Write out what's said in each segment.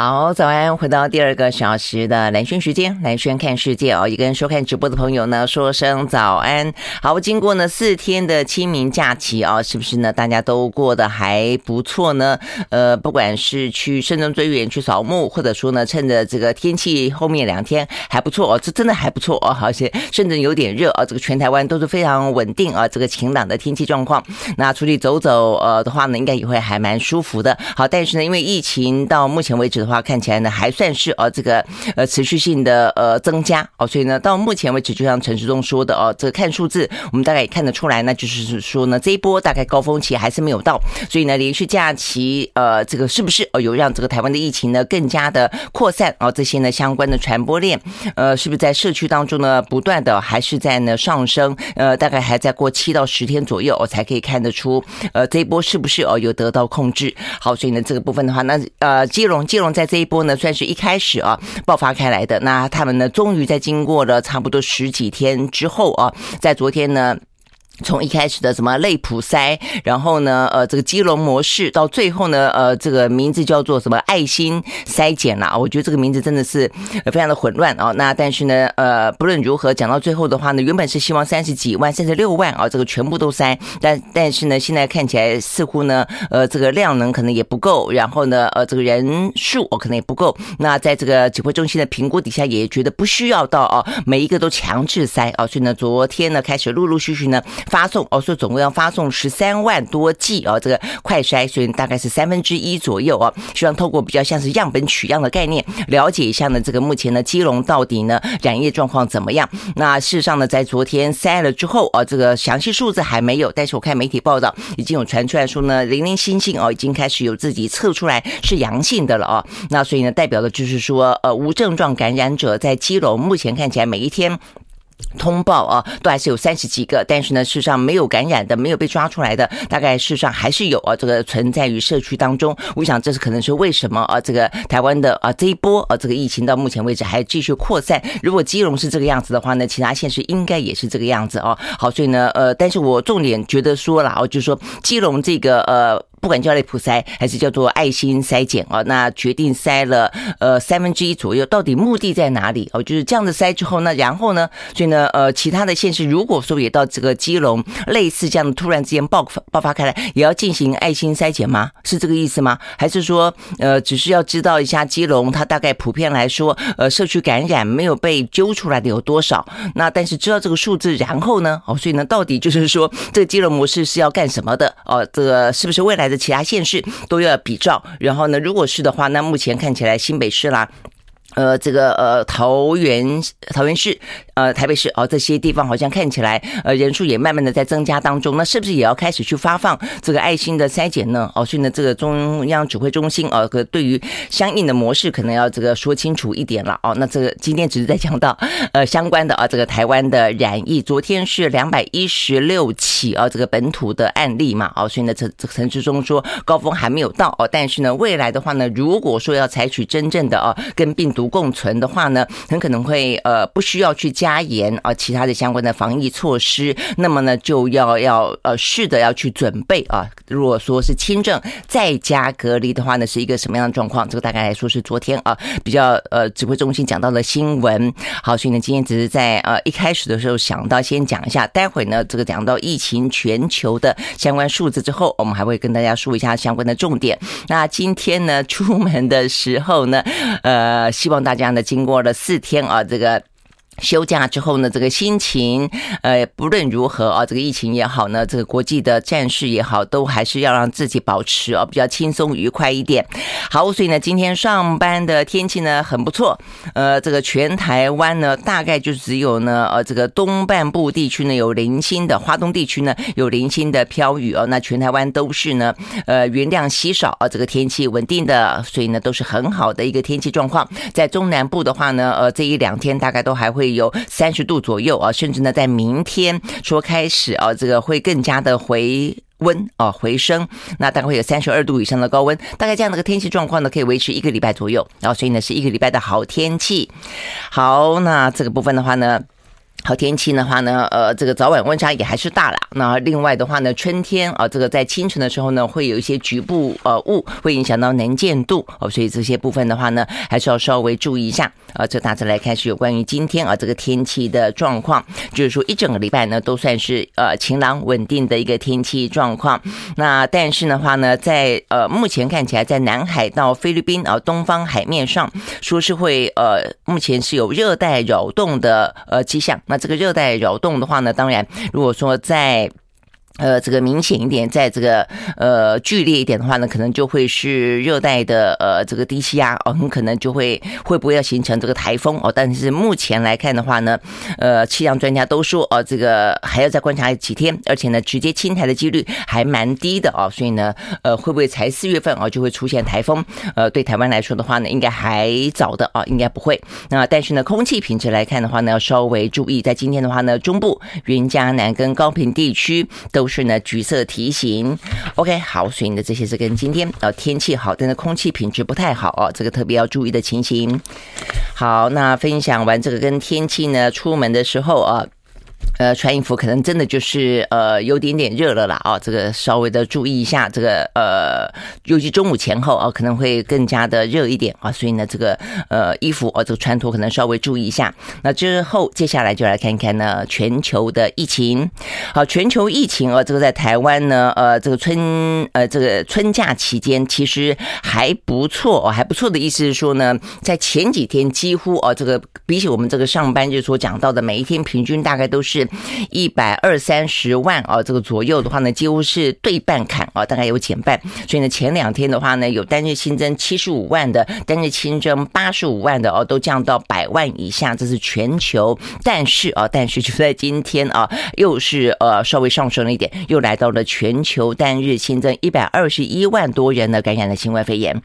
好，早安！回到第二个小时的蓝轩时间，蓝轩看世界哦。一个收看直播的朋友呢，说声早安。好，经过呢四天的清明假期啊，是不是呢？大家都过得还不错呢？呃，不管是去慎终追远去扫墓，或者说呢，趁着这个天气后面两天还不错哦，这真的还不错哦，而且甚至有点热啊。这个全台湾都是非常稳定啊，这个晴朗的天气状况。那出去走走呃的话呢，应该也会还蛮舒服的。好，但是呢，因为疫情到目前为止的话看起来呢还算是呃这个呃持续性的呃增加。哦，所以呢到目前为止，就像陈时中说的哦，这个看数字我们大概也看得出来呢，就是说呢这一波大概高峰期还是没有到，所以呢连续假期呃这个是不是哦有让这个台湾的疫情呢更加的扩散？哦，这些呢相关的传播链呃是不是在社区当中呢不断的还是在呢上升？呃大概还在过七到十天左右我才可以看得出呃这一波是不是哦有得到控制？好，所以呢这个部分的话那呃基隆基隆在这一波。呢，算是一开始啊爆发开来的。那他们呢，终于在经过了差不多十几天之后啊，在昨天呢。从一开始的什么类普筛，然后呢，呃，这个基隆模式，到最后呢，呃，这个名字叫做什么爱心筛检啦。我觉得这个名字真的是非常的混乱啊。那但是呢，呃，不论如何，讲到最后的话呢，原本是希望三十几万、三十六万啊，这个全部都筛，但但是呢，现在看起来似乎呢，呃，这个量能可能也不够，然后呢，呃，这个人数哦可能也不够。那在这个指挥中心的评估底下，也觉得不需要到哦，每一个都强制筛啊。所以呢，昨天呢，开始陆陆续续呢。发送哦，说总共要发送十三万多剂哦，这个快筛，所以大概是三分之一左右哦。希望透过比较像是样本取样的概念，了解一下呢，这个目前的基隆到底呢染疫状况怎么样？那事实上呢，在昨天筛了之后啊，这个详细数字还没有，但是我看媒体报道已经有传出来说呢，零零星星哦，已经开始有自己测出来是阳性的了哦。那所以呢，代表的就是说，呃，无症状感染者在基隆目前看起来每一天。通报啊，都还是有三十几个，但是呢，事实上没有感染的，没有被抓出来的，大概事实上还是有啊，这个存在于社区当中。我想这是可能是为什么啊，这个台湾的啊这一波啊这个疫情到目前为止还继续扩散。如果基隆是这个样子的话呢，其他县市应该也是这个样子哦。好，所以呢，呃，但是我重点觉得说了哦，就是说基隆这个呃。不管叫类普筛还是叫做爱心筛检啊，那决定筛了呃三分之一左右，到底目的在哪里哦？就是这样子筛之后呢，然后呢，所以呢呃其他的县市如果说也到这个基隆类似这样的突然之间爆发爆发开来，也要进行爱心筛检吗？是这个意思吗？还是说呃只是要知道一下基隆它大概普遍来说呃社区感染没有被揪出来的有多少？那但是知道这个数字，然后呢哦，所以呢到底就是说这个基隆模式是要干什么的哦？这个是不是未来的其他县市都要比照，然后呢，如果是的话，那目前看起来新北市啦。呃，这个呃，桃园桃园市，呃，台北市哦，这些地方好像看起来，呃，人数也慢慢的在增加当中。那是不是也要开始去发放这个爱心的筛检呢？哦，所以呢，这个中央指挥中心哦，可对于相应的模式，可能要这个说清楚一点了哦。那这个今天只是在讲到呃相关的啊，这个台湾的染疫，昨天是两百一十六起啊，这个本土的案例嘛，哦，所以呢，这这陈时中说高峰还没有到哦，但是呢，未来的话呢，如果说要采取真正的啊，跟病毒共存的话呢，很可能会呃不需要去加加严啊其他的相关的防疫措施，那么呢就要要呃试着要去准备啊。如果说是轻症在家隔离的话呢，是一个什么样的状况？这个大概来说是昨天啊比较呃指挥中心讲到的新闻。好，所以呢今天只是在呃一开始的时候想到先讲一下，待会呢这个讲到疫情全球的相关数字之后，我们还会跟大家说一下相关的重点。那今天呢出门的时候呢，呃希望。大家呢，经过了四天啊，这个。休假之后呢，这个心情，呃，不论如何啊，这个疫情也好呢，这个国际的战事也好，都还是要让自己保持啊比较轻松愉快一点。好，所以呢，今天上班的天气呢很不错，呃，这个全台湾呢大概就只有呢，呃，这个东半部地区呢有零星的，花东地区呢有零星的飘雨哦，那全台湾都是呢，呃，云量稀少啊，这个天气稳定的，所以呢都是很好的一个天气状况。在中南部的话呢，呃，这一两天大概都还会。有三十度左右啊，甚至呢，在明天说开始啊，这个会更加的回温啊，回升，那大概会有三十二度以上的高温，大概这样的一个天气状况呢，可以维持一个礼拜左右，然后所以呢，是一个礼拜的好天气。好，那这个部分的话呢。好天气的话呢，呃，这个早晚温差也还是大了。那另外的话呢，春天啊，这个在清晨的时候呢，会有一些局部呃雾，会影响到能见度哦，所以这些部分的话呢，还是要稍微注意一下。啊，这大致来看是有关于今天啊这个天气的状况，就是说一整个礼拜呢都算是呃晴朗稳定的一个天气状况。那但是的话呢，在呃目前看起来，在南海到菲律宾啊东方海面上，说是会呃目前是有热带扰动的呃迹象。那这个热带扰动的话呢，当然，如果说在呃，这个明显一点，在这个呃剧烈一点的话呢，可能就会是热带的呃这个低气压哦，很可能就会会不会要形成这个台风哦。但是目前来看的话呢，呃，气象专家都说哦，这个还要再观察几天，而且呢，直接侵台的几率还蛮低的哦。所以呢，呃，会不会才四月份哦就会出现台风？呃，对台湾来说的话呢，应该还早的啊，应该不会。那但是呢，空气品质来看的话呢，要稍微注意，在今天的话呢，中部、云嘉南跟高屏地区都。是呢，橘色提醒。OK，好，所以呢，这些是跟今天啊天气好，但是空气品质不太好哦，这个特别要注意的情形。好，那分享完这个跟天气呢，出门的时候啊。呃穿衣服可能真的就是呃有点点热了啦啊，这个稍微的注意一下，这个呃，尤其中午前后啊，可能会更加的热一点啊，所以呢，这个呃衣服哦，这个穿脱可能稍微注意一下。那之后接下来就来看看呢全球的疫情。好，全球疫情啊，这个在台湾呢，呃，这个春呃这个春假期间其实还不错哦，还不错的意思是说呢，在前几天几乎哦，这个比起我们这个上班日所讲到的每一天平均大概都是。是一百二三十万啊，这个左右的话呢，几乎是对半砍啊，大概有减半。所以呢，前两天的话呢，有单日新增七十五万的，单日新增八十五万的哦，都降到百万以下，这是全球。但是啊，但是就在今天啊，又是呃稍微上升了一点，又来到了全球单日新增一百二十一万多人呢感染了新冠肺炎。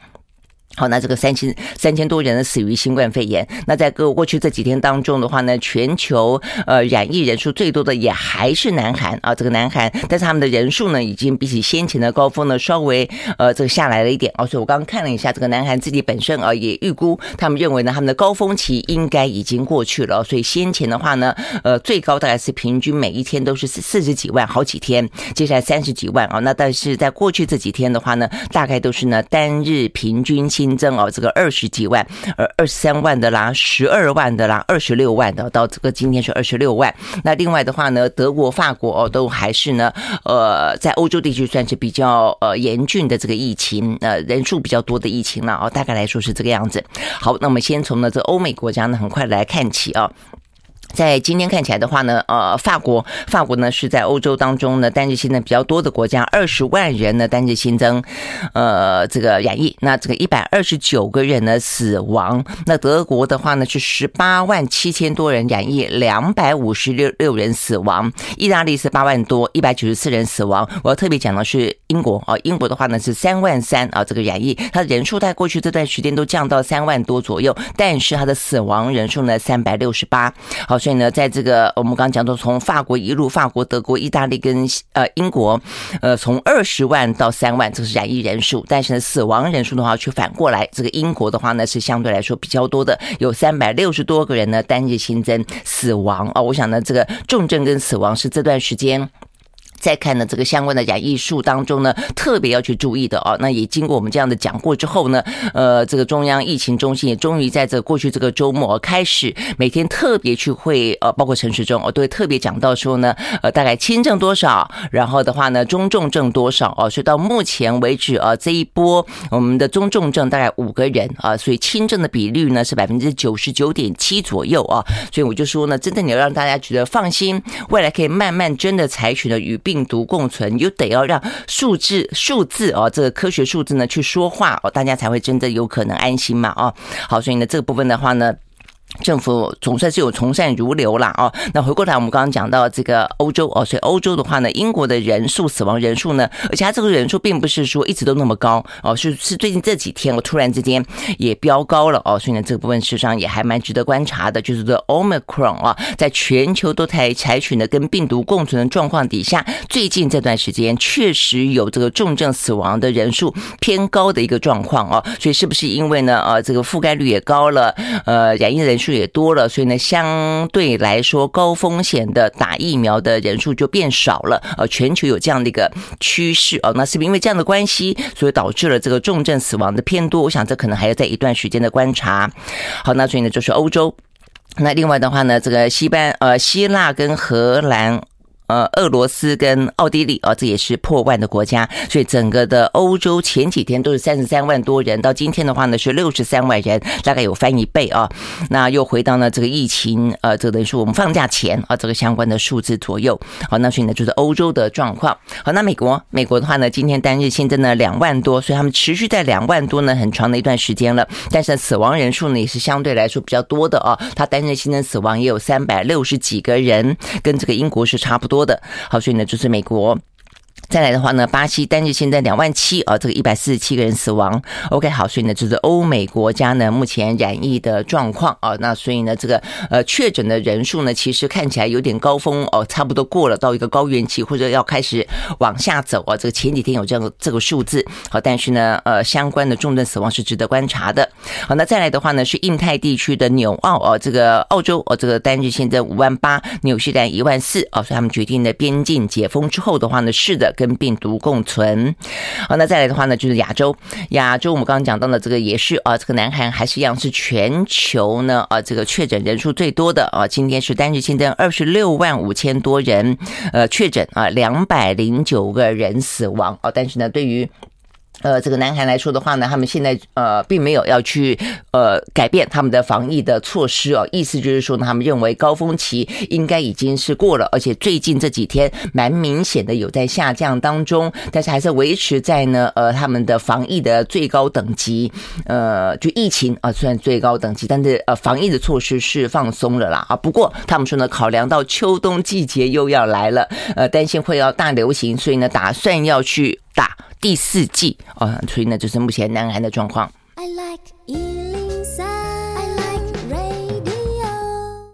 好，那这个三千三千多人呢死于新冠肺炎。那在过过去这几天当中的话呢，全球呃染疫人数最多的也还是南韩啊，这个南韩，但是他们的人数呢，已经比起先前的高峰呢稍微呃这个下来了一点哦。所以我刚刚看了一下这个南韩自己本身啊，也预估他们认为呢，他们的高峰期应该已经过去了。所以先前的话呢，呃最高大概是平均每一天都是四十几万，好几天，接下来三十几万啊。那但是在过去这几天的话呢，大概都是呢单日平均期。新增哦，这个二十几万，呃，二十三万的啦，十二万的啦，二十六万的，到这个今天是二十六万。那另外的话呢，德国、法国哦，都还是呢，呃，在欧洲地区算是比较呃严峻的这个疫情，呃，人数比较多的疫情了哦，大概来说是这个样子。好，那我们先从呢这欧美国家呢，很快来看起啊。在今天看起来的话呢，呃，法国，法国呢是在欧洲当中呢单日新增比较多的国家，二十万人呢单日新增，呃，这个染疫，那这个一百二十九个人呢死亡。那德国的话呢是十八万七千多人染疫，两百五十六六人死亡。意大利是八万多，一百九十四人死亡。我要特别讲的是英国啊，英国的话呢是三万三啊，这个染疫，它的人数在过去这段时间都降到三万多左右，但是它的死亡人数呢三百六十八。好。所以呢，在这个我们刚刚讲到，从法国一路，法国、德国、意大利跟呃英国，呃，从二十万到三万，这是染疫人数。但是呢，死亡人数的话，却反过来，这个英国的话呢，是相对来说比较多的，有三百六十多个人呢单日新增死亡啊。我想呢，这个重症跟死亡是这段时间。再看呢，这个相关的讲艺术当中呢，特别要去注意的哦。那也经过我们这样的讲过之后呢，呃，这个中央疫情中心也终于在这过去这个周末开始每天特别去会呃，包括陈时中哦，都会特别讲到说呢，呃，大概轻症多少，然后的话呢，中重症多少哦。所以到目前为止啊，这一波我们的中重症大概五个人啊，所以轻症的比率呢是百分之九十九点七左右啊。所以我就说呢，真的你要让大家觉得放心，未来可以慢慢真的采取的与病。病毒共存，你就得要让数字数字哦，这个科学数字呢去说话哦，大家才会真的有可能安心嘛哦。好，所以呢这个部分的话呢。政府总算是有从善如流了哦。那回过来，我们刚刚讲到这个欧洲哦，所以欧洲的话呢，英国的人数死亡人数呢，而且它这个人数并不是说一直都那么高哦，是是最近这几天我突然之间也飙高了哦，所以呢这个部分事实上也还蛮值得观察的，就是这 Omicron 啊，在全球都采采取呢跟病毒共存的状况底下，最近这段时间确实有这个重症死亡的人数偏高的一个状况哦，所以是不是因为呢呃这个覆盖率也高了，呃染疫的人数也多了，所以呢，相对来说高风险的打疫苗的人数就变少了。呃，全球有这样的一个趋势哦，那是因为这样的关系，所以导致了这个重症死亡的偏多。我想这可能还要在一段时间的观察。好，那所以呢，就是欧洲。那另外的话呢，这个西班呃希腊跟荷兰。呃，俄罗斯跟奥地利啊，这也是破万的国家，所以整个的欧洲前几天都是三十三万多人，到今天的话呢是六十三万人，大概有翻一倍啊。那又回到了这个疫情，呃，这个等于说我们放假前啊，这个相关的数字左右。好，那所以呢就是欧洲的状况。好，那美国，美国的话呢，今天单日新增了两万多，所以他们持续在两万多呢很长的一段时间了。但是死亡人数呢也是相对来说比较多的啊，他单日新增死亡也有三百六十几个人，跟这个英国是差不多。的，好，所以呢，就是美国。再来的话呢，巴西单日现在两万七啊，这个一百四十七个人死亡。OK，好，所以呢，就是欧美国家呢目前染疫的状况啊，那所以呢，这个呃确诊的人数呢，其实看起来有点高峰哦，差不多过了到一个高原期，或者要开始往下走啊。这个前几天有这样这个数字，好，但是呢，呃，相关的重症死亡是值得观察的。好，那再来的话呢，是印太地区的纽澳啊，这个澳洲哦，这个单日现在五万八，纽西兰一万四啊，所以他们决定的边境解封之后的话呢，是的。跟病毒共存，好，那再来的话呢，就是亚洲，亚洲我们刚刚讲到的这个也是啊，这个南韩还是一样是全球呢啊，这个确诊人数最多的啊，今天是单日新增二十六万五千多人，呃，确诊啊，两百零九个人死亡。啊，但是呢，对于呃，这个南韩来说的话呢，他们现在呃并没有要去呃改变他们的防疫的措施哦，意思就是说呢，他们认为高峰期应该已经是过了，而且最近这几天蛮明显的有在下降当中，但是还是维持在呢呃他们的防疫的最高等级，呃，就疫情啊虽然最高等级，但是呃防疫的措施是放松了啦啊，不过他们说呢，考量到秋冬季节又要来了，呃，担心会要大流行，所以呢，打算要去打。第四季啊，所以呢，就是目前南韩的状况。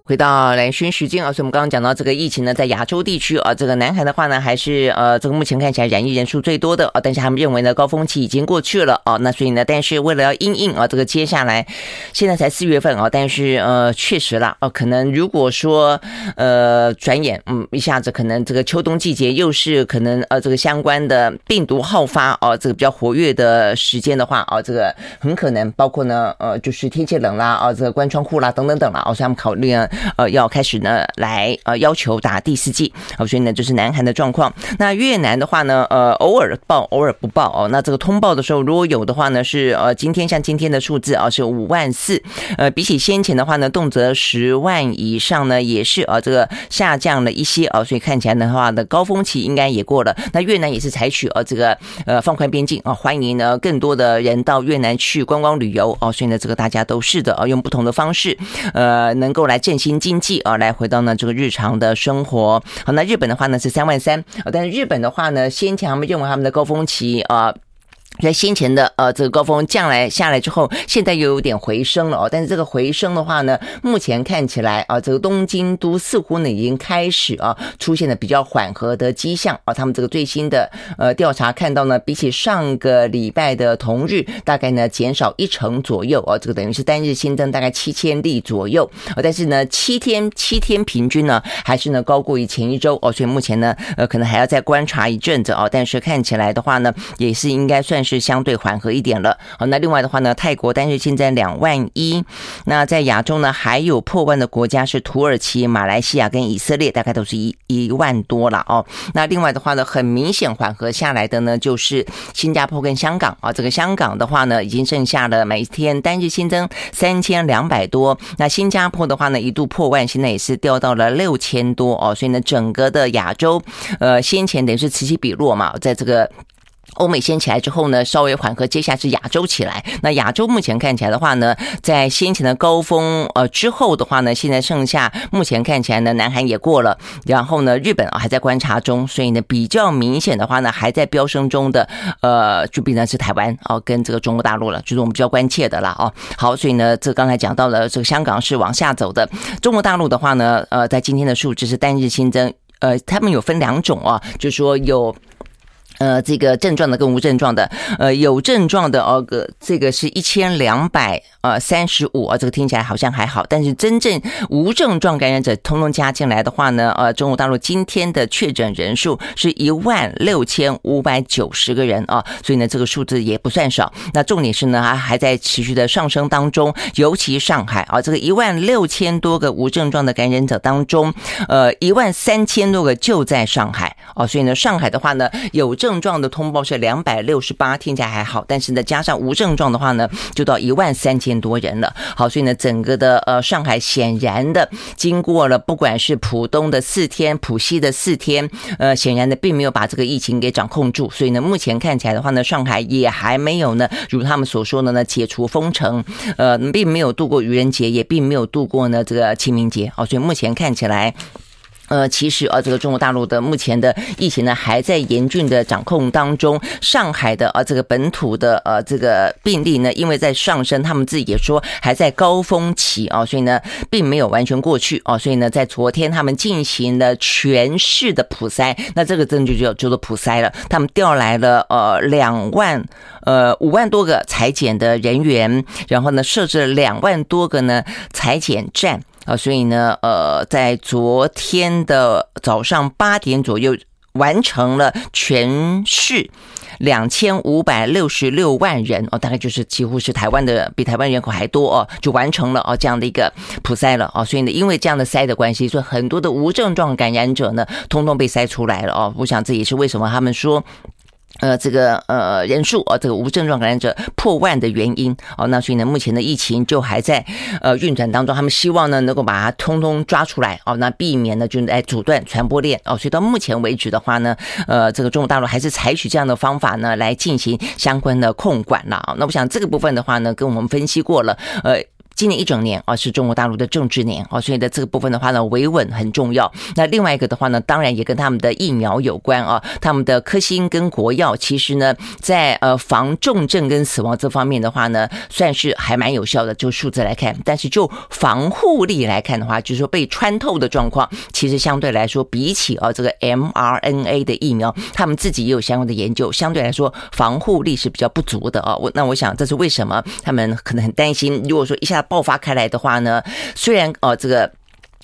回到兰萱时间啊，所以我们刚刚讲到这个疫情呢，在亚洲地区啊，这个南韩的话呢，还是呃，这个目前看起来染疫人数最多的啊，但是他们认为呢，高峰期已经过去了啊，那所以呢，但是为了要应应啊，这个接下来现在才四月份啊，但是呃，确实啦，哦，可能如果说呃，转眼嗯，一下子可能这个秋冬季节又是可能呃，这个相关的病毒好发啊，这个比较活跃的时间的话啊，这个很可能包括呢呃，就是天气冷啦啊，这个关窗户啦等等等啦，哦，所以他们考虑呢。呃，要开始呢，来呃要求打第四剂，好，所以呢，就是南韩的状况。那越南的话呢，呃，偶尔报，偶尔不报哦。那这个通报的时候，如果有的话呢，是呃今天像今天的数字啊，是五万四。呃，比起先前的话呢，动辄十万以上呢，也是啊这个下降了一些啊，所以看起来的话呢，高峰期应该也过了。那越南也是采取呃这个呃放宽边境啊，欢迎呢更多的人到越南去观光旅游哦。所以呢，这个大家都是的啊，用不同的方式呃，能够来振兴。经济啊，来回到呢这个日常的生活。好，那日本的话呢是三万三，但是日本的话呢，先前他们认为他们的高峰期啊。在先前的呃这个高峰降来下来之后，现在又有点回升了哦。但是这个回升的话呢，目前看起来啊，这个东京都似乎呢已经开始啊出现了比较缓和的迹象啊。他们这个最新的呃调查看到呢，比起上个礼拜的同日，大概呢减少一成左右啊。这个等于是单日新增大概七千例左右啊。但是呢，七天七天平均呢还是呢高过于前一周哦。所以目前呢呃可能还要再观察一阵子啊。但是看起来的话呢，也是应该算是。是相对缓和一点了。好，那另外的话呢，泰国单日现在两万一。那在亚洲呢，还有破万的国家是土耳其、马来西亚跟以色列，大概都是一一万多了哦。那另外的话呢，很明显缓和下来的呢，就是新加坡跟香港啊。这个香港的话呢，已经剩下了每天单日新增三千两百多。那新加坡的话呢，一度破万，现在也是掉到了六千多哦。所以呢，整个的亚洲，呃，先前等于是此起彼落嘛，在这个。欧美先起来之后呢，稍微缓和，接下来是亚洲起来。那亚洲目前看起来的话呢，在先前的高峰呃之后的话呢，现在剩下目前看起来呢，南韩也过了，然后呢，日本啊还在观察中，所以呢比较明显的话呢，还在飙升中的呃，就变成是台湾哦，跟这个中国大陆了，就是我们比较关切的了哦。好，所以呢，这刚才讲到了这个香港是往下走的，中国大陆的话呢，呃，在今天的数值是单日新增，呃，他们有分两种啊，就是说有。呃，这个症状的跟无症状的，呃，有症状的哦，个这个是一千两百呃三十五啊，这个听起来好像还好，但是真正无症状感染者通通加进来的话呢，呃，中国大陆今天的确诊人数是一万六千五百九十个人啊，所以呢，这个数字也不算少。那重点是呢，还还在持续的上升当中，尤其上海啊，这个一万六千多个无症状的感染者当中，呃，一万三千多个就在上海啊，所以呢，上海的话呢，有症症状的通报是两百六十八，听起来还好，但是呢，加上无症状的话呢，就到一万三千多人了。好，所以呢，整个的呃上海显然的经过了不管是浦东的四天、浦西的四天，呃，显然的并没有把这个疫情给掌控住。所以呢，目前看起来的话呢，上海也还没有呢，如他们所说的呢，解除封城，呃，并没有度过愚人节，也并没有度过呢这个清明节。好，所以目前看起来。呃，其实啊，这个中国大陆的目前的疫情呢，还在严峻的掌控当中。上海的啊，这个本土的呃，这个病例呢，因为在上升，他们自己也说还在高峰期啊，所以呢，并没有完全过去啊，所以呢，在昨天他们进行了全市的普筛，那这个证据就叫做普筛了。他们调来了呃两万呃五万多个采检的人员，然后呢，设置了两万多个呢裁剪站。啊，所以呢，呃，在昨天的早上八点左右，完成了全市两千五百六十六万人哦，大概就是几乎是台湾的比台湾人口还多哦，就完成了哦这样的一个普筛了哦，所以呢，因为这样的筛的关系，所以很多的无症状感染者呢，通通被筛出来了哦。我想这也是为什么他们说。呃，这个呃人数啊，这个无症状感染者破万的原因哦，那所以呢，目前的疫情就还在呃运转当中，他们希望呢能够把它通通抓出来哦，那避免呢就来阻断传播链哦，所以到目前为止的话呢，呃，这个中国大陆还是采取这样的方法呢来进行相关的控管了啊。那我想这个部分的话呢，跟我们分析过了，呃。今年一整年啊，是中国大陆的政治年啊，所以在这个部分的话呢，维稳很重要。那另外一个的话呢，当然也跟他们的疫苗有关啊。他们的科兴跟国药其实呢，在呃防重症跟死亡这方面的话呢，算是还蛮有效的。就数字来看，但是就防护力来看的话，就是说被穿透的状况，其实相对来说，比起啊这个 mRNA 的疫苗，他们自己也有相关的研究，相对来说防护力是比较不足的啊。我那我想这是为什么他们可能很担心，如果说一下。爆发开来的话呢，虽然哦，这个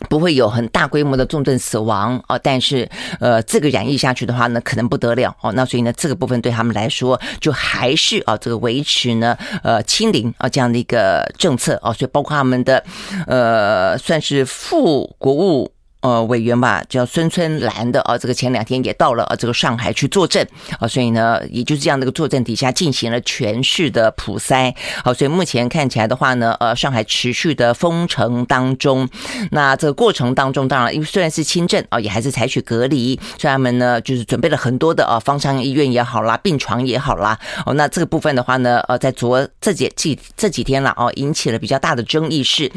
不会有很大规模的重症死亡哦，但是呃，这个染疫下去的话呢，可能不得了哦。那所以呢，这个部分对他们来说，就还是啊，这个维持呢呃清零啊这样的一个政策哦。所以包括他们的呃，算是副国务。呃，委员吧，叫孙春兰的啊，这个前两天也到了啊，这个上海去坐镇啊，所以呢，也就是这样的一个坐镇底下进行了全市的普筛。好，所以目前看起来的话呢，呃，上海持续的封城当中，那这个过程当中，当然因为虽然是轻症啊，也还是采取隔离，所以他们呢就是准备了很多的啊，方舱医院也好啦，病床也好啦。哦，那这个部分的话呢，呃，在昨这几几这几天了哦，引起了比较大的争议是，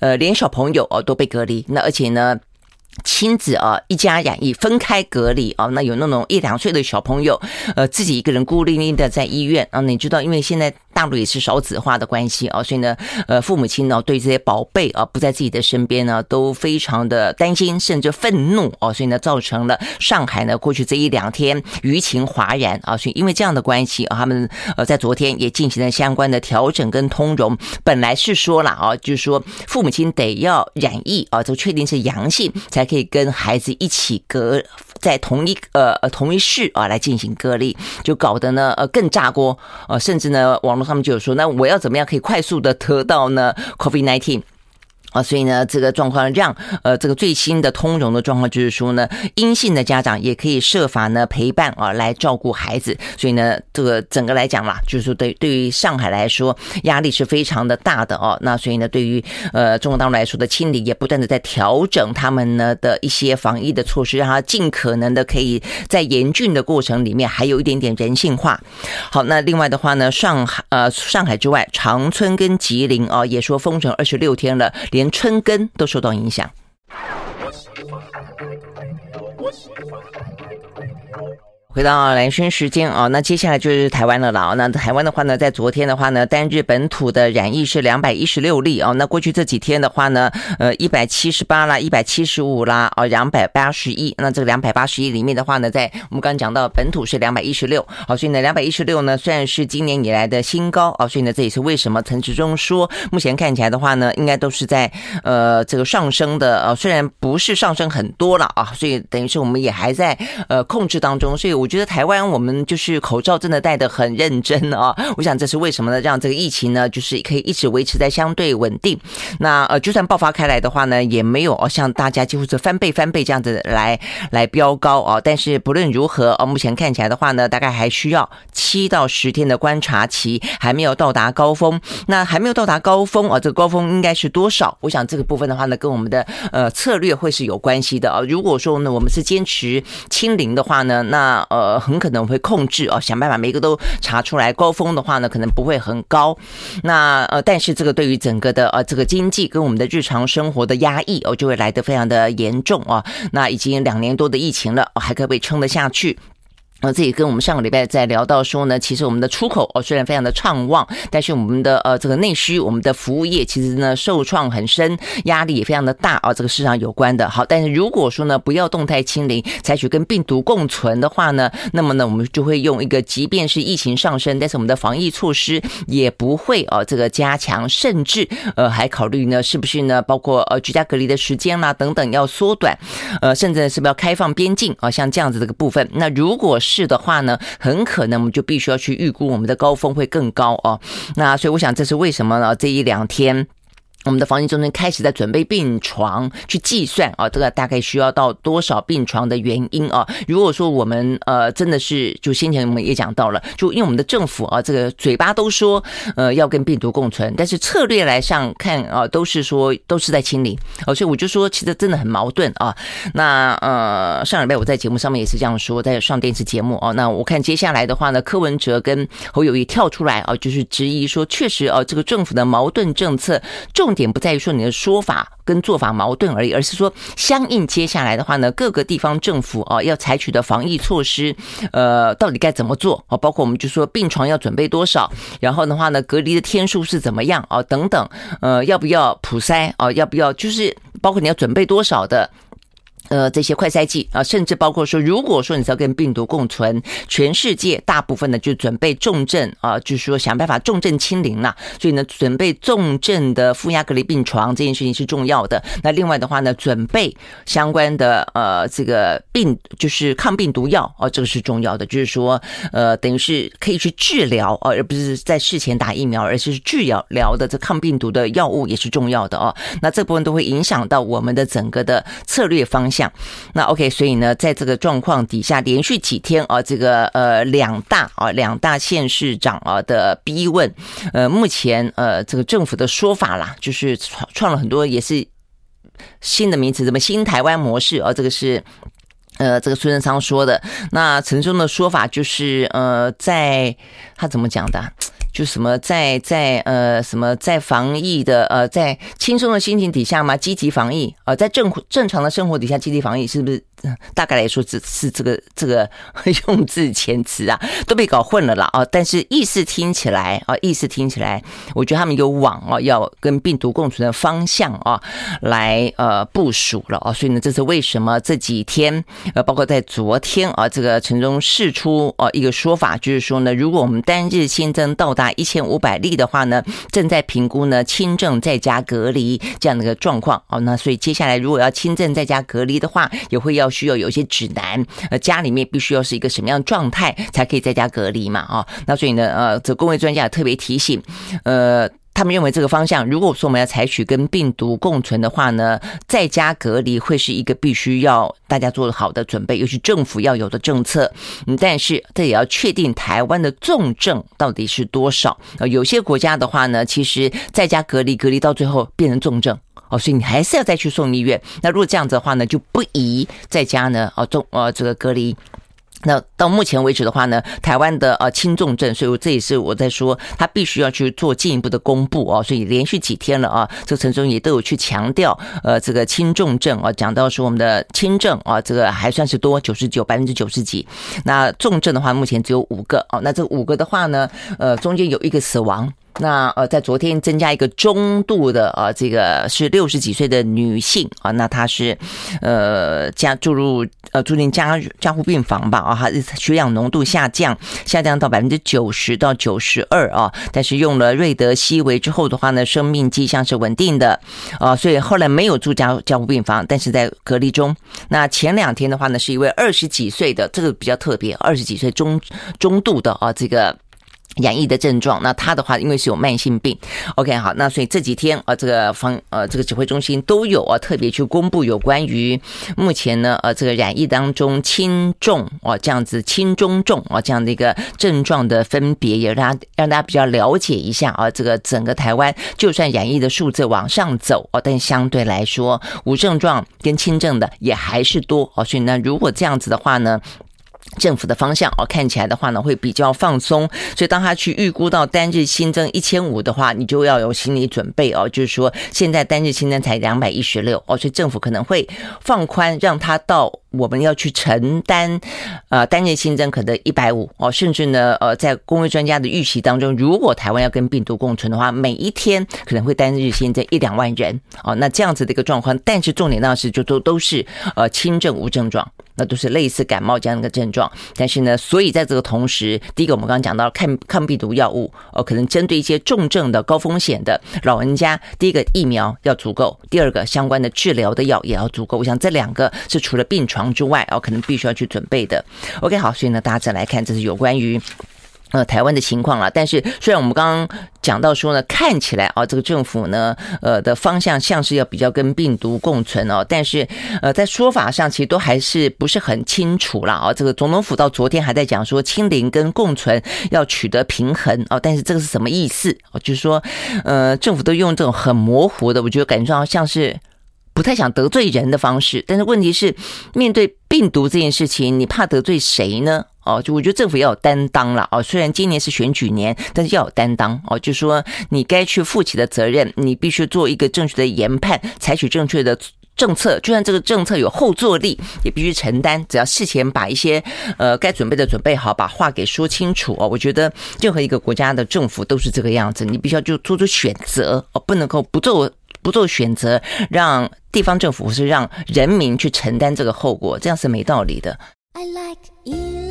呃，连小朋友哦都被隔离，那而且呢。亲子啊，一家染疫分开隔离啊，那有那种一两岁的小朋友，呃，自己一个人孤零零的在医院啊，你知道，因为现在大陆也是少子化的关系啊，所以呢，呃，父母亲呢对这些宝贝啊不在自己的身边呢，都非常的担心，甚至愤怒啊，所以呢，造成了上海呢过去这一两天舆情哗然啊，所以因为这样的关系啊，他们呃在昨天也进行了相关的调整跟通融，本来是说了啊，就是说父母亲得要染疫啊，就确定是阳性才。可以跟孩子一起隔在同一呃呃同一室啊来进行隔离，就搞得呢呃更炸锅呃，甚至呢网络上面就有说，那我要怎么样可以快速的得到呢 COVID-19？啊，所以呢，这个状况让呃，这个最新的通融的状况就是说呢，阴性的家长也可以设法呢陪伴啊，来照顾孩子。所以呢，这个整个来讲啦，就是对对于上海来说，压力是非常的大的哦。那所以呢，对于呃中国大陆来说的清理，也不断的在调整他们呢的一些防疫的措施，让他尽可能的可以在严峻的过程里面还有一点点人性化。好，那另外的话呢，上海呃上海之外，长春跟吉林啊，也说封城二十六天了，连连春耕都受到影响。回到蓝轩时间啊，那接下来就是台湾了啦。那台湾的话呢，在昨天的话呢，单日本土的染疫是两百一十六例啊。那过去这几天的话呢，呃，一百七十八啦，一百七十五啦，哦，两百八十一。那这个两百八十一里面的话呢，在我们刚刚讲到本土是两百一十六，好，所以呢，两百一十六呢，虽然是今年以来的新高啊，所以呢，这也是为什么陈时中说，目前看起来的话呢，应该都是在呃这个上升的啊，虽然不是上升很多了啊，所以等于是我们也还在呃控制当中，所以。我觉得台湾我们就是口罩真的戴得很认真啊！我想这是为什么呢？让这个疫情呢，就是可以一直维持在相对稳定。那呃，就算爆发开来的话呢，也没有哦像大家几乎是翻倍翻倍这样子来来飙高啊。但是不论如何哦，目前看起来的话呢，大概还需要七到十天的观察期，还没有到达高峰。那还没有到达高峰啊，这个高峰应该是多少？我想这个部分的话呢，跟我们的呃策略会是有关系的啊。如果说呢，我们是坚持清零的话呢，那呃，很可能会控制哦，想办法每个都查出来。高峰的话呢，可能不会很高。那呃，但是这个对于整个的呃这个经济跟我们的日常生活的压抑哦，就会来得非常的严重啊。那已经两年多的疫情了，我还可不可以撑得下去？呃，这也跟我们上个礼拜在聊到说呢，其实我们的出口哦虽然非常的畅旺，但是我们的呃这个内需，我们的服务业其实呢受创很深，压力也非常的大啊，这个市场有关的。好，但是如果说呢不要动态清零，采取跟病毒共存的话呢，那么呢我们就会用一个，即便是疫情上升，但是我们的防疫措施也不会啊这个加强，甚至呃还考虑呢是不是呢包括呃居家隔离的时间啦等等要缩短，呃甚至是不是要开放边境啊像这样子这个部分。那如果是是的话呢，很可能我们就必须要去预估我们的高峰会更高哦。那所以我想这是为什么呢？这一两天。我们的防疫中心开始在准备病床，去计算啊，这个大概需要到多少病床的原因啊。如果说我们呃真的是，就先前我们也讲到了，就因为我们的政府啊，这个嘴巴都说呃要跟病毒共存，但是策略来上看啊，都是说都是在清理哦，所以我就说其实真的很矛盾啊。那呃上礼拜我在节目上面也是这样说，在上电视节目啊，那我看接下来的话呢，柯文哲跟侯友宜跳出来啊，就是质疑说，确实啊，这个政府的矛盾政策重。重点不在于说你的说法跟做法矛盾而已，而是说相应接下来的话呢，各个地方政府啊要采取的防疫措施，呃，到底该怎么做啊？包括我们就说病床要准备多少，然后的话呢，隔离的天数是怎么样啊？等等，呃，要不要普筛啊？要不要就是包括你要准备多少的？呃，这些快筛剂啊，甚至包括说，如果说你是要跟病毒共存，全世界大部分呢就准备重症啊，就是说想办法重症清零了。所以呢，准备重症的负压隔离病床这件事情是重要的。那另外的话呢，准备相关的呃这个病就是抗病毒药啊，这个是重要的。就是说呃，等于是可以去治疗啊，而不是在事前打疫苗，而是治疗疗的这抗病毒的药物也是重要的哦。那这部分都会影响到我们的整个的策略方向。那 OK，所以呢，在这个状况底下，连续几天啊，这个呃两大啊两大县市长啊的逼问，呃，目前呃这个政府的说法啦，就是创创了很多也是新的名词，什么新台湾模式啊，这个是呃这个孙正昌说的。那陈时中的说法就是呃，在他怎么讲的？就什么在在呃什么在防疫的呃在轻松的心情底下嘛，积极防疫啊、在正正常的生活底下积极防疫，是不是？大概来说，只是这个这个用字遣词啊，都被搞混了啦啊！但是意思听起来啊，意思听起来，我觉得他们有往啊要跟病毒共存的方向啊来呃部署了啊，所以呢，这是为什么这几天呃，包括在昨天啊，这个陈中释出啊一个说法，就是说呢，如果我们单日新增到达一千五百例的话呢，正在评估呢轻症在家隔离这样的一个状况哦，那所以接下来如果要轻症在家隔离的话，也会要。需要有一些指南，呃，家里面必须要是一个什么样的状态才可以在家隔离嘛？啊，那所以呢，呃，这公卫专家也特别提醒，呃，他们认为这个方向，如果说我们要采取跟病毒共存的话呢，在家隔离会是一个必须要大家做好的准备，尤其政府要有的政策。嗯，但是这也要确定台湾的重症到底是多少。呃，有些国家的话呢，其实在家隔离隔离到最后变成重症。哦，所以你还是要再去送医院。那如果这样子的话呢，就不宜在家呢，哦，重呃这个隔离。那到目前为止的话呢，台湾的呃轻重症，所以这也是我在说，他必须要去做进一步的公布哦。所以连续几天了啊，这陈中也都有去强调，呃，这个轻重症啊，讲到说我们的轻症啊，这个还算是多，九十九百分之九十几。那重症的话，目前只有五个哦。那这五个的话呢，呃，中间有一个死亡。那呃，在昨天增加一个中度的啊，这个是六十几岁的女性啊，那她是呃加住入呃住进加加护病房吧啊，她血氧浓度下降，下降到百分之九十到九十二啊，但是用了瑞德西韦之后的话呢，生命迹象是稳定的啊，所以后来没有住加加护病房，但是在隔离中。那前两天的话呢，是一位二十几岁的，这个比较特别，二十几岁中中度的啊这个。染疫的症状，那他的话，因为是有慢性病，OK，好，那所以这几天啊，这个方呃，这个指挥中心都有啊，特别去公布有关于目前呢，呃，这个染疫当中轻重啊这样子轻中重啊这样的一个症状的分别，也让让大家比较了解一下啊，这个整个台湾就算染疫的数字往上走啊，但相对来说无症状跟轻症的也还是多啊，所以呢，如果这样子的话呢。政府的方向哦，看起来的话呢，会比较放松。所以当他去预估到单日新增一千五的话，你就要有心理准备哦。就是说，现在单日新增才两百一十六哦，所以政府可能会放宽，让他到我们要去承担呃单日新增可能一百五哦，甚至呢呃，在公卫专家的预期当中，如果台湾要跟病毒共存的话，每一天可能会单日新增一两万人哦。那这样子的一个状况，但是重点那是就都都是呃轻症无症状。那都是类似感冒这样的一个症状，但是呢，所以在这个同时，第一个我们刚刚讲到抗抗病毒药物，哦，可能针对一些重症的高风险的老人家，第一个疫苗要足够，第二个相关的治疗的药也要足够。我想这两个是除了病床之外，哦，可能必须要去准备的。OK，好，所以呢，大家再来看，这是有关于。呃，台湾的情况了，但是虽然我们刚刚讲到说呢，看起来啊，这个政府呢，呃的方向像是要比较跟病毒共存哦，但是呃，在说法上其实都还是不是很清楚了啊。这个总统府到昨天还在讲说清零跟共存要取得平衡哦，但是这个是什么意思？哦，就是说，呃，政府都用这种很模糊的，我觉得感觉上像是不太想得罪人的方式。但是问题是，面对病毒这件事情，你怕得罪谁呢？哦，就我觉得政府要有担当了哦。虽然今年是选举年，但是要有担当哦。就说你该去负起的责任，你必须做一个正确的研判，采取正确的政策。就算这个政策有后坐力，也必须承担。只要事前把一些呃该准备的准备好，把话给说清楚哦。我觉得任何一个国家的政府都是这个样子，你必须要就做出选择哦，不能够不做不做选择，让地方政府是让人民去承担这个后果，这样是没道理的。I like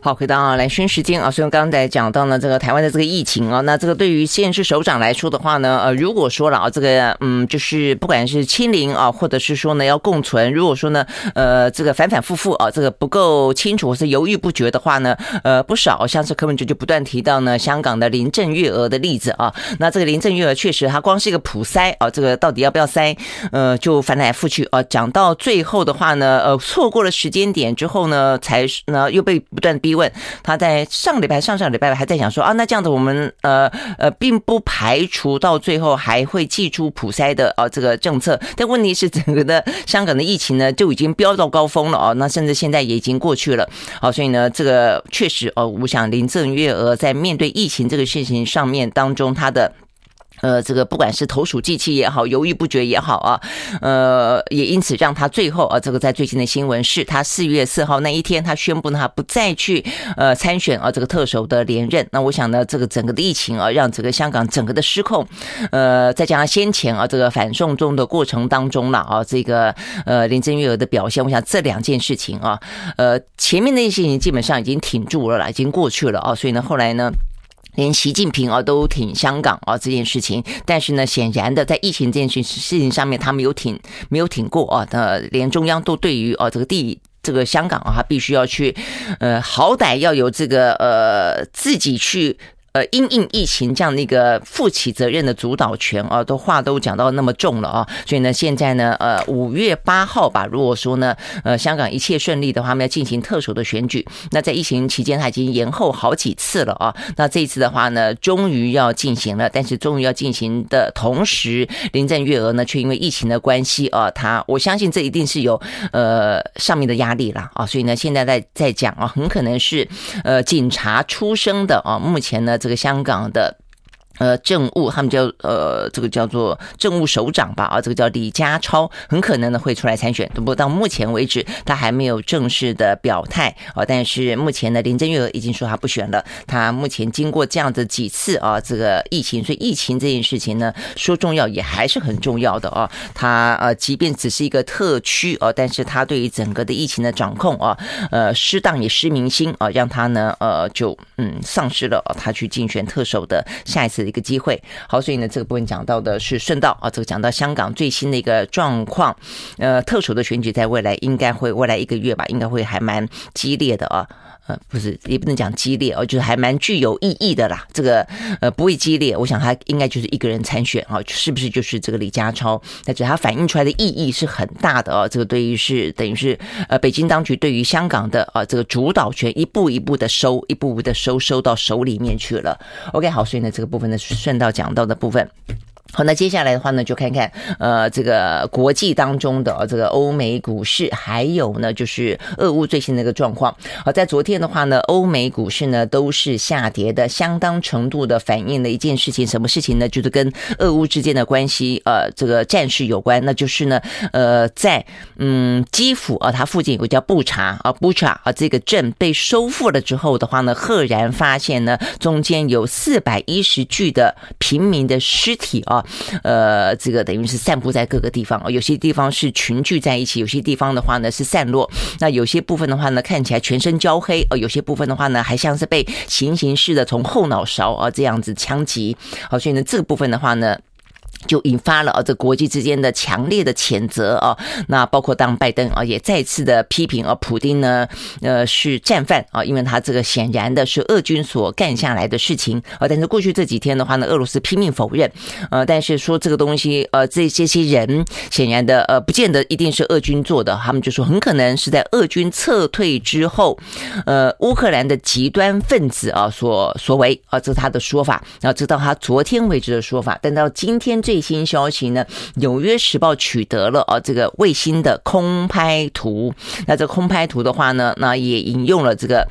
好，回到兰萱时间啊，所以刚刚在讲到呢，这个台湾的这个疫情啊，那这个对于县市首长来说的话呢，呃，如果说了啊，这个嗯，就是不管是清零啊，或者是说呢要共存，如果说呢，呃，这个反反复复啊，这个不够清楚或是犹豫不决的话呢，呃，不少像是柯文哲就不断提到呢，香港的林郑月娥的例子啊，那这个林郑月娥确实，她光是一个普筛啊，这个到底要不要筛，呃，就翻来覆去啊，讲到最后的话呢，呃，错过了时间点之后呢，才呢又被不断。提问他在上礼拜、上上礼拜还在讲说啊，那这样子我们呃呃，并不排除到最后还会祭出普筛的啊这个政策。但问题是，整个的香港的疫情呢就已经飙到高峰了哦，那甚至现在也已经过去了。好，所以呢，这个确实哦，我想林郑月娥在面对疫情这个事情上面当中，他的。呃，这个不管是投鼠忌器也好，犹豫不决也好啊，呃，也因此让他最后啊，这个在最近的新闻是他四月四号那一天，他宣布呢，他不再去呃参选啊，这个特首的连任。那我想呢，这个整个的疫情啊，让整个香港整个的失控，呃，再加上先前啊，这个反送中的过程当中了啊，这个呃林郑月娥的表现，我想这两件事情啊，呃，前面那些事情基本上已经挺住了啦，已经过去了啊，所以呢，后来呢。连习近平啊都挺香港啊这件事情，但是呢，显然的在疫情这件事事情上面，他没有挺没有挺过啊。那连中央都对于啊这个地这个香港啊，他必须要去，呃，好歹要有这个呃自己去呃，因应疫情这样的一个负起责任的主导权啊，都话都讲到那么重了啊，所以呢，现在呢，呃，五月八号吧，如果说呢，呃，香港一切顺利的话，我们要进行特首的选举。那在疫情期间，他已经延后好几次了啊。那这一次的话呢，终于要进行了，但是终于要进行的同时，林郑月娥呢，却因为疫情的关系啊，他我相信这一定是有呃上面的压力了啊，所以呢，现在在在讲啊，很可能是呃警察出生的啊，目前呢。这个香港的。呃，政务他们叫呃，这个叫做政务首长吧，啊，这个叫李家超，很可能呢会出来参选。不过到目前为止，他还没有正式的表态啊。但是目前呢，林郑月娥已经说他不选了。他目前经过这样的几次啊，这个疫情，所以疫情这件事情呢，说重要也还是很重要的啊。他呃，即便只是一个特区啊，但是他对于整个的疫情的掌控啊，呃，失当也失民心啊，让他呢呃就嗯丧失了他去竞选特首的下一次。一个机会，好，所以呢，这个部分讲到的是顺道啊，这个讲到香港最新的一个状况，呃，特殊的选举在未来应该会未来一个月吧，应该会还蛮激烈的啊。呃，不是，也不能讲激烈哦，就是还蛮具有意义的啦。这个呃，不会激烈，我想他应该就是一个人参选啊，是不是就是这个李家超？但是他反映出来的意义是很大的哦。这个对于是等于是呃，北京当局对于香港的啊这个主导权一步一步的收，一步步的收收到手里面去了。OK，好，所以呢，这个部分呢顺道讲到的部分。好，那接下来的话呢，就看看呃，这个国际当中的这个欧美股市，还有呢，就是俄乌最新的一个状况。好，在昨天的话呢，欧美股市呢都是下跌的，相当程度的反映了一件事情，什么事情呢？就是跟俄乌之间的关系，呃，这个战事有关。那就是呢，呃，在嗯基辅啊，它附近有个叫布查啊，布查啊，这个镇被收复了之后的话呢，赫然发现呢，中间有四百一十具的平民的尸体啊。呃，这个等于是散布在各个地方，有些地方是群聚在一起，有些地方的话呢是散落。那有些部分的话呢，看起来全身焦黑哦，有些部分的话呢，还像是被行刑式的从后脑勺啊这样子枪击。好，所以呢，这个部分的话呢。就引发了啊，这国际之间的强烈的谴责啊，那包括当拜登啊也再次的批评啊，普丁呢呃是战犯啊，因为他这个显然的是俄军所干下来的事情啊，但是过去这几天的话呢，俄罗斯拼命否认，呃，但是说这个东西呃这这些人显然的呃不见得一定是俄军做的，他们就说很可能是在俄军撤退之后，呃乌克兰的极端分子啊所所为啊，这是他的说法，然后直到他昨天为止的说法，但到今天。最新消息呢，《纽约时报》取得了啊这个卫星的空拍图。那这空拍图的话呢，那也引用了这个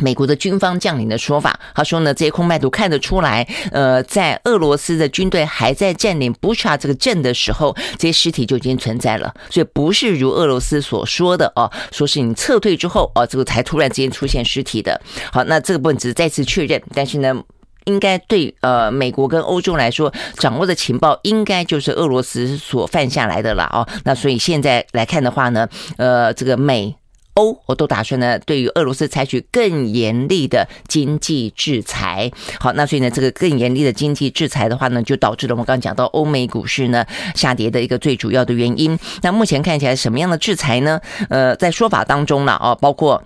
美国的军方将领的说法。他说呢，这些空拍图看得出来，呃，在俄罗斯的军队还在占领布查这个镇的时候，这些尸体就已经存在了。所以不是如俄罗斯所说的哦，说是你撤退之后哦，这个才突然之间出现尸体的。好，那这个部分只是再次确认，但是呢。应该对呃美国跟欧洲来说，掌握的情报应该就是俄罗斯所犯下来的了哦。那所以现在来看的话呢，呃，这个美欧我都打算呢，对于俄罗斯采取更严厉的经济制裁。好，那所以呢，这个更严厉的经济制裁的话呢，就导致了我们刚刚讲到欧美股市呢下跌的一个最主要的原因。那目前看起来什么样的制裁呢？呃，在说法当中了啊，包括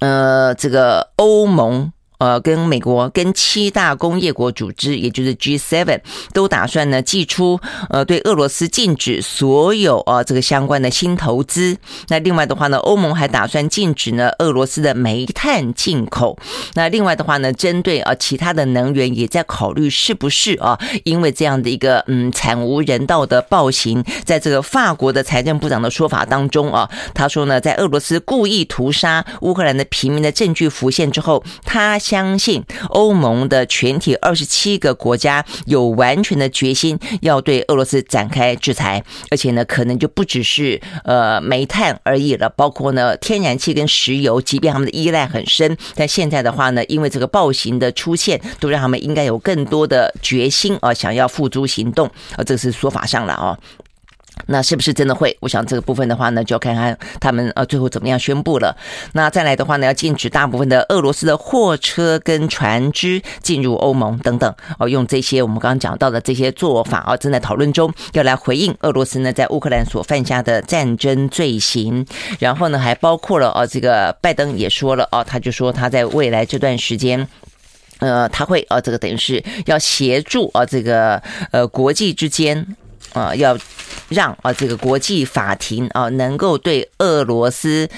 呃这个欧盟。呃，跟美国、跟七大工业国组织，也就是 G7，都打算呢祭出呃对俄罗斯禁止所有啊这个相关的新投资。那另外的话呢，欧盟还打算禁止呢俄罗斯的煤炭进口。那另外的话呢，针对啊其他的能源，也在考虑是不是啊，因为这样的一个嗯惨无人道的暴行，在这个法国的财政部长的说法当中啊，他说呢，在俄罗斯故意屠杀乌克兰的平民的证据浮现之后，他想。相信欧盟的全体二十七个国家有完全的决心要对俄罗斯展开制裁，而且呢，可能就不只是呃煤炭而已了，包括呢天然气跟石油，即便他们的依赖很深，但现在的话呢，因为这个暴行的出现，都让他们应该有更多的决心啊，想要付诸行动啊，这是说法上了啊。那是不是真的会？我想这个部分的话呢，就要看看他们呃最后怎么样宣布了。那再来的话呢，要禁止大部分的俄罗斯的货车跟船只进入欧盟等等哦，用这些我们刚刚讲到的这些做法啊，正在讨论中，要来回应俄罗斯呢在乌克兰所犯下的战争罪行。然后呢，还包括了哦，这个拜登也说了哦，他就说他在未来这段时间。呃，他会呃，这个等于是要协助啊，这个呃国际之间啊，要让啊这个国际法庭啊能够对俄罗斯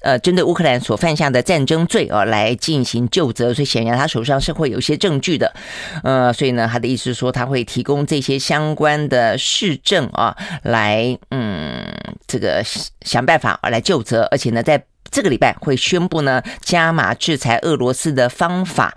呃针对乌克兰所犯下的战争罪啊来进行救责，所以显然他手上是会有一些证据的，呃，所以呢，他的意思是说他会提供这些相关的市政啊，来嗯这个想办法啊来救责，而且呢在。这个礼拜会宣布呢加码制裁俄罗斯的方法，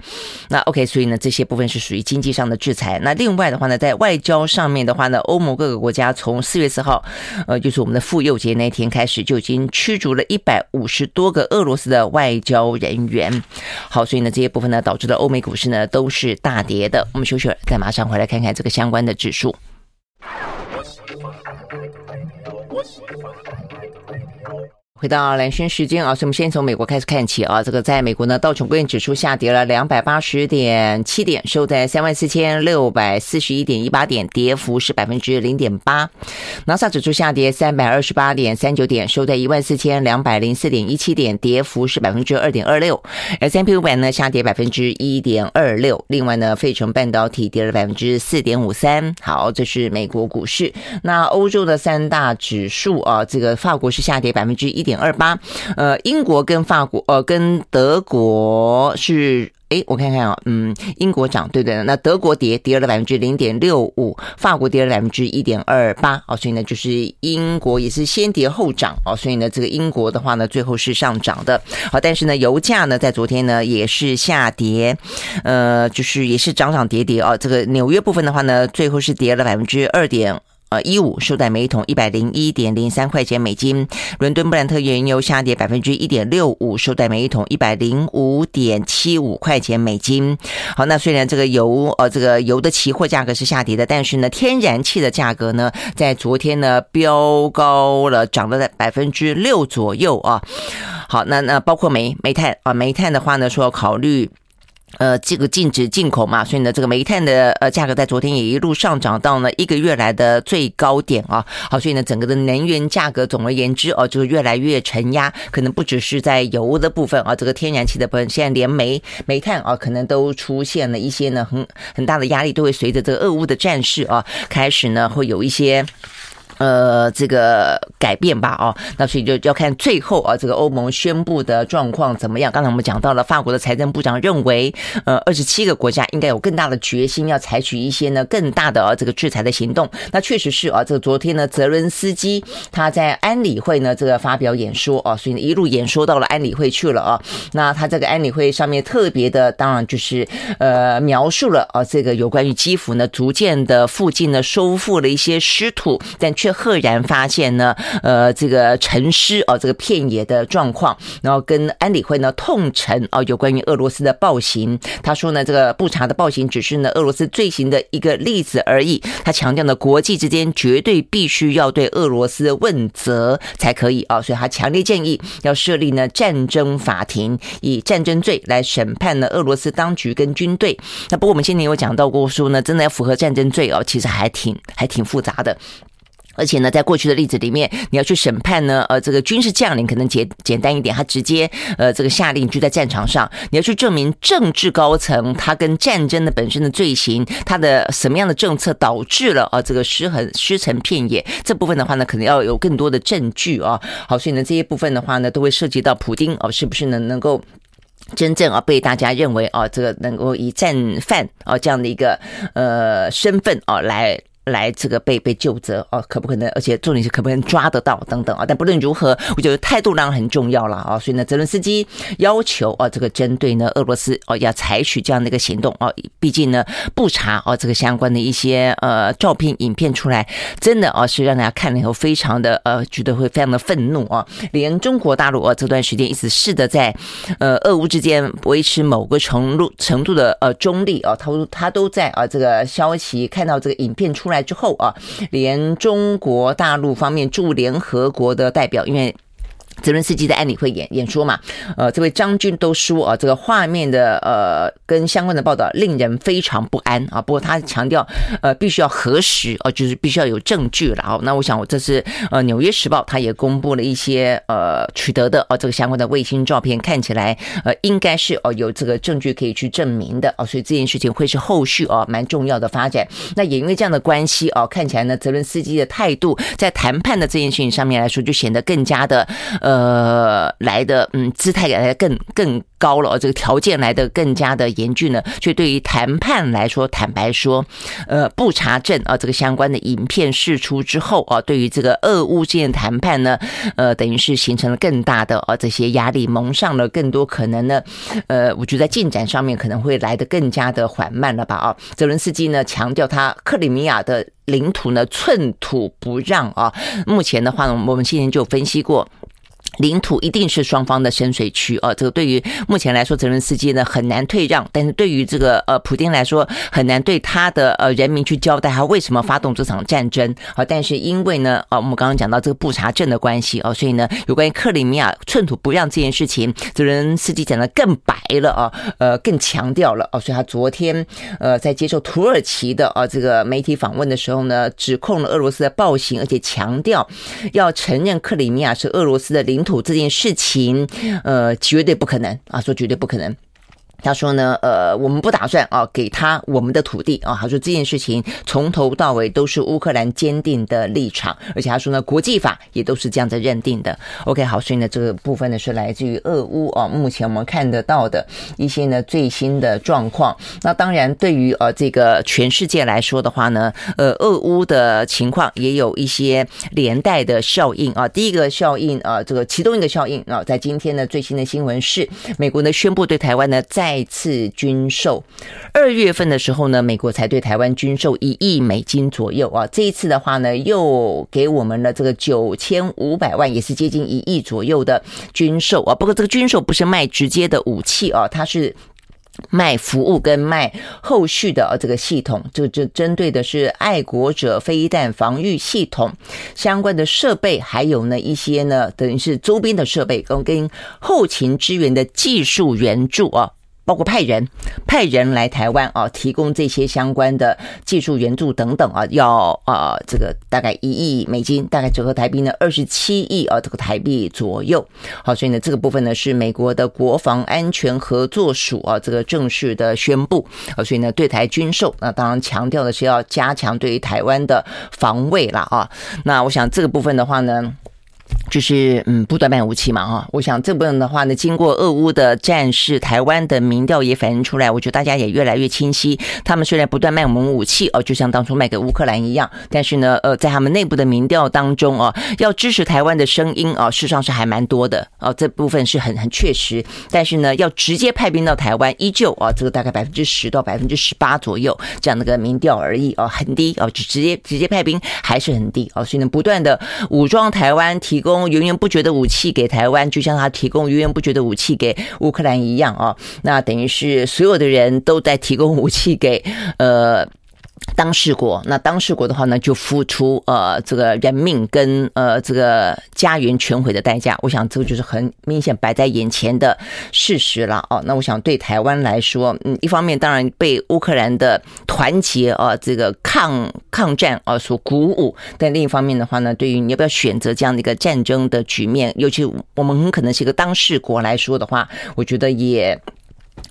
那 OK，所以呢这些部分是属于经济上的制裁。那另外的话呢，在外交上面的话呢，欧盟各个国家从四月四号，呃，就是我们的妇幼节那天开始就已经驱逐了一百五十多个俄罗斯的外交人员。好，所以呢这些部分呢导致了欧美股市呢都是大跌的。我们休息了，再马上回来看看这个相关的指数。回到蓝轩时间啊，所以我们先从美国开始看起啊。这个在美国呢，道琼工业指数下跌了两百八十点七点，收在三万四千六百四十一点一八点，跌幅是百分之零点八。纳斯达克指数下跌三百二十八点三九点，收在一万四千两百零四点一七点，跌幅是百分之二点二六。S&P 五百呢下跌百分之一点二六。另外呢，费城半导体跌了百分之四点五三。好，这是美国股市。那欧洲的三大指数啊，这个法国是下跌百分之一点二八，呃，英国跟法国，呃，跟德国是，诶，我看看啊，嗯，英国涨，对对，那德国跌，跌了百分之零点六五，法国跌了百分之一点二八，哦，所以呢，就是英国也是先跌后涨，哦，所以呢，这个英国的话呢，最后是上涨的，好，但是呢，油价呢，在昨天呢也是下跌，呃，就是也是涨涨跌跌啊，这个纽约部分的话呢，最后是跌了百分之二点。呃，一五收在每桶一百零一点零三块钱美金。伦敦布兰特原油下跌百分之一点六五，收在每一桶一百零五点七五块钱美金。好，那虽然这个油呃这个油的期货价格是下跌的，但是呢，天然气的价格呢，在昨天呢飙高了，涨了在百分之六左右啊。好，那那包括煤煤炭啊，煤炭的话呢，说考虑。呃，这个禁止进口嘛，所以呢，这个煤炭的呃价格在昨天也一路上涨到了一个月来的最高点啊。好，所以呢，整个的能源价格总而言之哦，就是越来越承压，可能不只是在油的部分啊，这个天然气的部分，现在连煤煤炭啊，可能都出现了一些呢很很大的压力，都会随着这个俄乌的战事啊，开始呢会有一些。呃，这个改变吧，哦，那所以就要看最后啊，这个欧盟宣布的状况怎么样。刚才我们讲到了，法国的财政部长认为，呃，二十七个国家应该有更大的决心，要采取一些呢更大的啊这个制裁的行动。那确实是啊，这个昨天呢，泽伦斯基他在安理会呢这个发表演说啊，所以一路演说到了安理会去了啊。那他这个安理会上面特别的，当然就是呃描述了啊这个有关于基辅呢逐渐的附近呢收复了一些失土，但却。赫然发现呢，呃，这个陈尸哦，这个片野的状况，然后跟安理会呢痛陈哦，有关于俄罗斯的暴行。他说呢，这个布查的暴行只是呢俄罗斯罪行的一个例子而已。他强调呢，国际之间绝对必须要对俄罗斯问责才可以啊，所以他强烈建议要设立呢战争法庭，以战争罪来审判呢俄罗斯当局跟军队。那不过我们今天有讲到过说呢，真的要符合战争罪哦，其实还挺还挺复杂的。而且呢，在过去的例子里面，你要去审判呢，呃，这个军事将领可能简简单一点，他直接呃这个下令就在战场上。你要去证明政治高层他跟战争的本身的罪行，他的什么样的政策导致了啊这个尸横尸成遍野，这部分的话呢，可能要有更多的证据啊。好，所以呢，这些部分的话呢，都会涉及到普丁哦，是不是能能够真正啊被大家认为啊这个能够以战犯啊这样的一个呃身份啊来。来这个被被就责哦，可不可能？而且重点是可不可能抓得到等等啊？但不论如何，我觉得态度当然很重要了啊。所以呢，泽伦斯基要求啊，这个针对呢俄罗斯哦，要采取这样的一个行动啊。毕竟呢，不查哦，这个相关的一些呃照片、影片出来，真的啊是让大家看了以后非常的呃，觉得会非常的愤怒啊。连中国大陆啊这段时间一直试着在呃俄乌之间维持某个程度程度的呃中立啊，他他都在啊这个消息看到这个影片出来。之后啊，连中国大陆方面驻联合国的代表，因为泽伦斯基的安理会演演说嘛，呃，这位将军都说啊，这个画面的呃跟相关的报道令人非常不安啊。不过他强调，呃，必须要核实哦，就是必须要有证据了哦。那我想，我这是呃《纽约时报》他也公布了一些呃取得的哦这个相关的卫星照片，看起来呃应该是哦有这个证据可以去证明的哦，所以这件事情会是后续哦蛮重要的发展。那也因为这样的关系哦，看起来呢，泽伦斯基的态度在谈判的这件事情上面来说，就显得更加的呃。呃，来的嗯，姿态来的更更高了，这个条件来的更加的严峻呢。所以对于谈判来说，坦白说，呃，不查证啊，这个相关的影片释出之后啊，对于这个俄乌之间谈判呢，呃，等于是形成了更大的啊这些压力，蒙上了更多可能呢，呃，我觉得进展上面可能会来得更加的缓慢了吧？啊，泽伦斯基呢强调他克里米亚的领土呢寸土不让啊。目前的话呢，我们之前就分析过。领土一定是双方的深水区啊，这个对于目前来说，泽伦斯基呢很难退让，但是对于这个呃普丁来说，很难对他的呃人民去交代他为什么发动这场战争啊。但是因为呢，啊我们刚刚讲到这个布查镇的关系啊，所以呢，有关于克里米亚寸土不让这件事情，泽伦斯基讲的更白了啊，呃更强调了啊，所以他昨天呃在接受土耳其的啊这个媒体访问的时候呢，指控了俄罗斯的暴行，而且强调要承认克里米亚是俄罗斯的领土。土这件事情，呃，绝对不可能啊！说绝对不可能。他说呢，呃，我们不打算啊给他我们的土地啊。他说这件事情从头到尾都是乌克兰坚定的立场，而且他说呢，国际法也都是这样子认定的。OK，好，所以呢，这个部分呢是来自于俄乌啊，目前我们看得到的一些呢最新的状况。那当然，对于呃这个全世界来说的话呢，呃，俄乌的情况也有一些连带的效应啊。第一个效应啊，这个其中一个效应啊，在今天的最新的新闻是，美国呢宣布对台湾呢在再次军售，二月份的时候呢，美国才对台湾军售一亿美金左右啊。这一次的话呢，又给我们了这个九千五百万，也是接近一亿左右的军售啊。不过这个军售不是卖直接的武器啊，它是。卖服务跟卖后续的这个系统，就就针对的是爱国者飞弹防御系统相关的设备，还有呢一些呢等于是周边的设备跟跟后勤支援的技术援助啊。包括派人派人来台湾啊，提供这些相关的技术援助等等啊，要啊这个大概一亿美金，大概折合台币呢二十七亿啊这个台币左右。好，所以呢这个部分呢是美国的国防安全合作署啊这个正式的宣布啊，所以呢对台军售，那当然强调的是要加强对于台湾的防卫了啊。那我想这个部分的话呢。就是嗯，不断卖武器嘛哈，我想这部分的话呢，经过俄乌的战事，台湾的民调也反映出来，我觉得大家也越来越清晰。他们虽然不断卖我们武器哦，就像当初卖给乌克兰一样，但是呢，呃，在他们内部的民调当中哦，要支持台湾的声音啊，事实上是还蛮多的哦，这部分是很很确实。但是呢，要直接派兵到台湾，依旧啊，这个大概百分之十到百分之十八左右这样的个民调而已哦，很低哦，就直接直接派兵还是很低哦，所以呢，不断的武装台湾，提提供。源源不绝的武器给台湾，就像他提供源源不绝的武器给乌克兰一样啊，那等于是所有的人都在提供武器给呃。当事国，那当事国的话呢，就付出呃这个人命跟呃这个家园全毁的代价。我想这个就是很明显摆在眼前的事实了哦。那我想对台湾来说，嗯，一方面当然被乌克兰的团结啊这个抗抗战啊所鼓舞，但另一方面的话呢，对于你要不要选择这样的一个战争的局面，尤其我们很可能是一个当事国来说的话，我觉得也。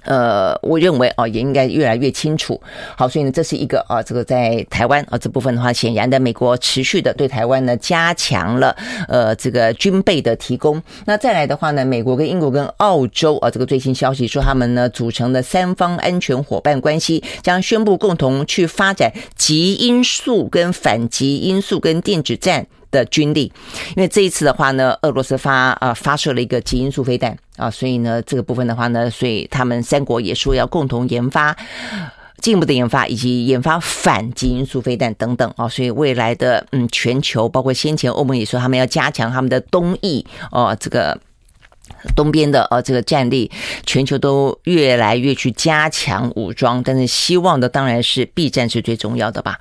呃，我认为啊，也应该越来越清楚。好，所以呢，这是一个啊，这个在台湾啊这部分的话，显然的，美国持续的对台湾呢加强了呃这个军备的提供。那再来的话呢，美国跟英国跟澳洲啊，这个最新消息说他们呢组成的三方安全伙伴关系，将宣布共同去发展极音速跟反极音速跟电子战。的军力，因为这一次的话呢，俄罗斯发啊发射了一个极音速飞弹啊，所以呢这个部分的话呢，所以他们三国也说要共同研发进一步的研发，以及研发反基因速飞弹等等啊，所以未来的嗯全球，包括先前欧盟也说他们要加强他们的东翼哦，这个东边的呃这个战力，全球都越来越去加强武装，但是希望的当然是避战是最重要的吧。